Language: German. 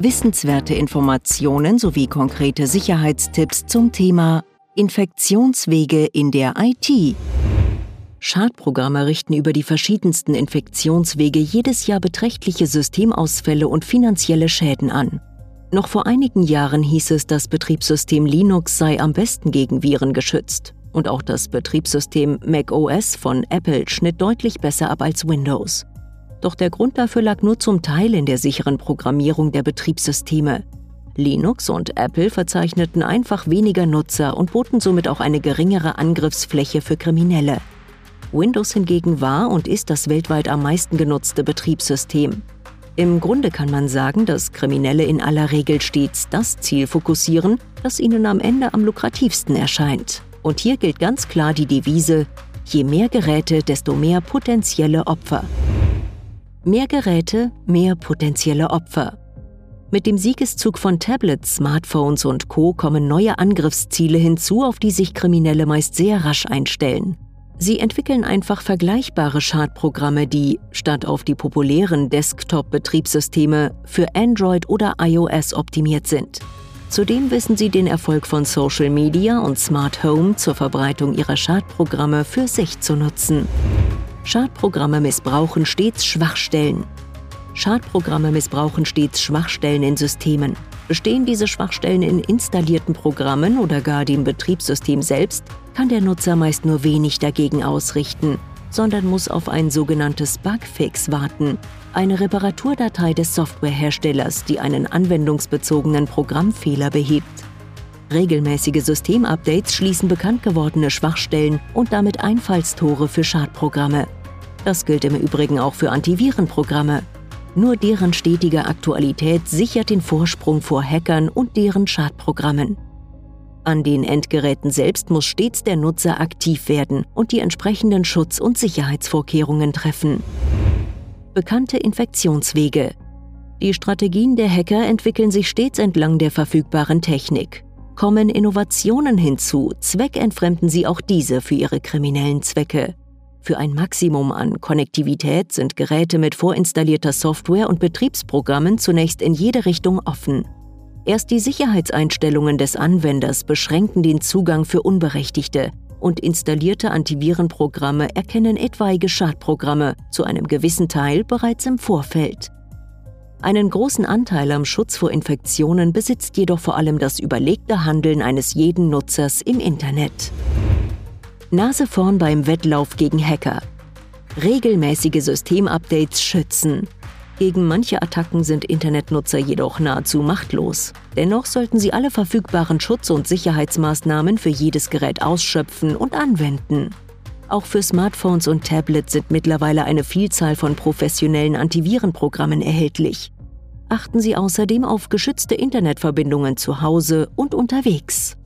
Wissenswerte Informationen sowie konkrete Sicherheitstipps zum Thema Infektionswege in der IT. Schadprogramme richten über die verschiedensten Infektionswege jedes Jahr beträchtliche Systemausfälle und finanzielle Schäden an. Noch vor einigen Jahren hieß es, das Betriebssystem Linux sei am besten gegen Viren geschützt. Und auch das Betriebssystem macOS von Apple schnitt deutlich besser ab als Windows. Doch der Grund dafür lag nur zum Teil in der sicheren Programmierung der Betriebssysteme. Linux und Apple verzeichneten einfach weniger Nutzer und boten somit auch eine geringere Angriffsfläche für Kriminelle. Windows hingegen war und ist das weltweit am meisten genutzte Betriebssystem. Im Grunde kann man sagen, dass Kriminelle in aller Regel stets das Ziel fokussieren, das ihnen am Ende am lukrativsten erscheint. Und hier gilt ganz klar die Devise, je mehr Geräte, desto mehr potenzielle Opfer. Mehr Geräte, mehr potenzielle Opfer. Mit dem Siegeszug von Tablets, Smartphones und Co kommen neue Angriffsziele hinzu, auf die sich Kriminelle meist sehr rasch einstellen. Sie entwickeln einfach vergleichbare Schadprogramme, die, statt auf die populären Desktop-Betriebssysteme, für Android oder iOS optimiert sind. Zudem wissen sie den Erfolg von Social Media und Smart Home zur Verbreitung ihrer Schadprogramme für sich zu nutzen. Schadprogramme missbrauchen stets Schwachstellen. Schadprogramme missbrauchen stets Schwachstellen in Systemen. Bestehen diese Schwachstellen in installierten Programmen oder gar dem Betriebssystem selbst, kann der Nutzer meist nur wenig dagegen ausrichten, sondern muss auf ein sogenanntes Bugfix warten, eine Reparaturdatei des Softwareherstellers, die einen anwendungsbezogenen Programmfehler behebt. Regelmäßige Systemupdates schließen bekannt gewordene Schwachstellen und damit Einfallstore für Schadprogramme. Das gilt im Übrigen auch für Antivirenprogramme. Nur deren stetige Aktualität sichert den Vorsprung vor Hackern und deren Schadprogrammen. An den Endgeräten selbst muss stets der Nutzer aktiv werden und die entsprechenden Schutz- und Sicherheitsvorkehrungen treffen. Bekannte Infektionswege. Die Strategien der Hacker entwickeln sich stets entlang der verfügbaren Technik. Kommen Innovationen hinzu, zweckentfremden sie auch diese für ihre kriminellen Zwecke. Für ein Maximum an Konnektivität sind Geräte mit vorinstallierter Software und Betriebsprogrammen zunächst in jede Richtung offen. Erst die Sicherheitseinstellungen des Anwenders beschränken den Zugang für Unberechtigte und installierte Antivirenprogramme erkennen etwaige Schadprogramme zu einem gewissen Teil bereits im Vorfeld. Einen großen Anteil am Schutz vor Infektionen besitzt jedoch vor allem das überlegte Handeln eines jeden Nutzers im Internet. Nase vorn beim Wettlauf gegen Hacker. Regelmäßige Systemupdates schützen. Gegen manche Attacken sind Internetnutzer jedoch nahezu machtlos. Dennoch sollten sie alle verfügbaren Schutz- und Sicherheitsmaßnahmen für jedes Gerät ausschöpfen und anwenden. Auch für Smartphones und Tablets sind mittlerweile eine Vielzahl von professionellen Antivirenprogrammen erhältlich. Achten Sie außerdem auf geschützte Internetverbindungen zu Hause und unterwegs.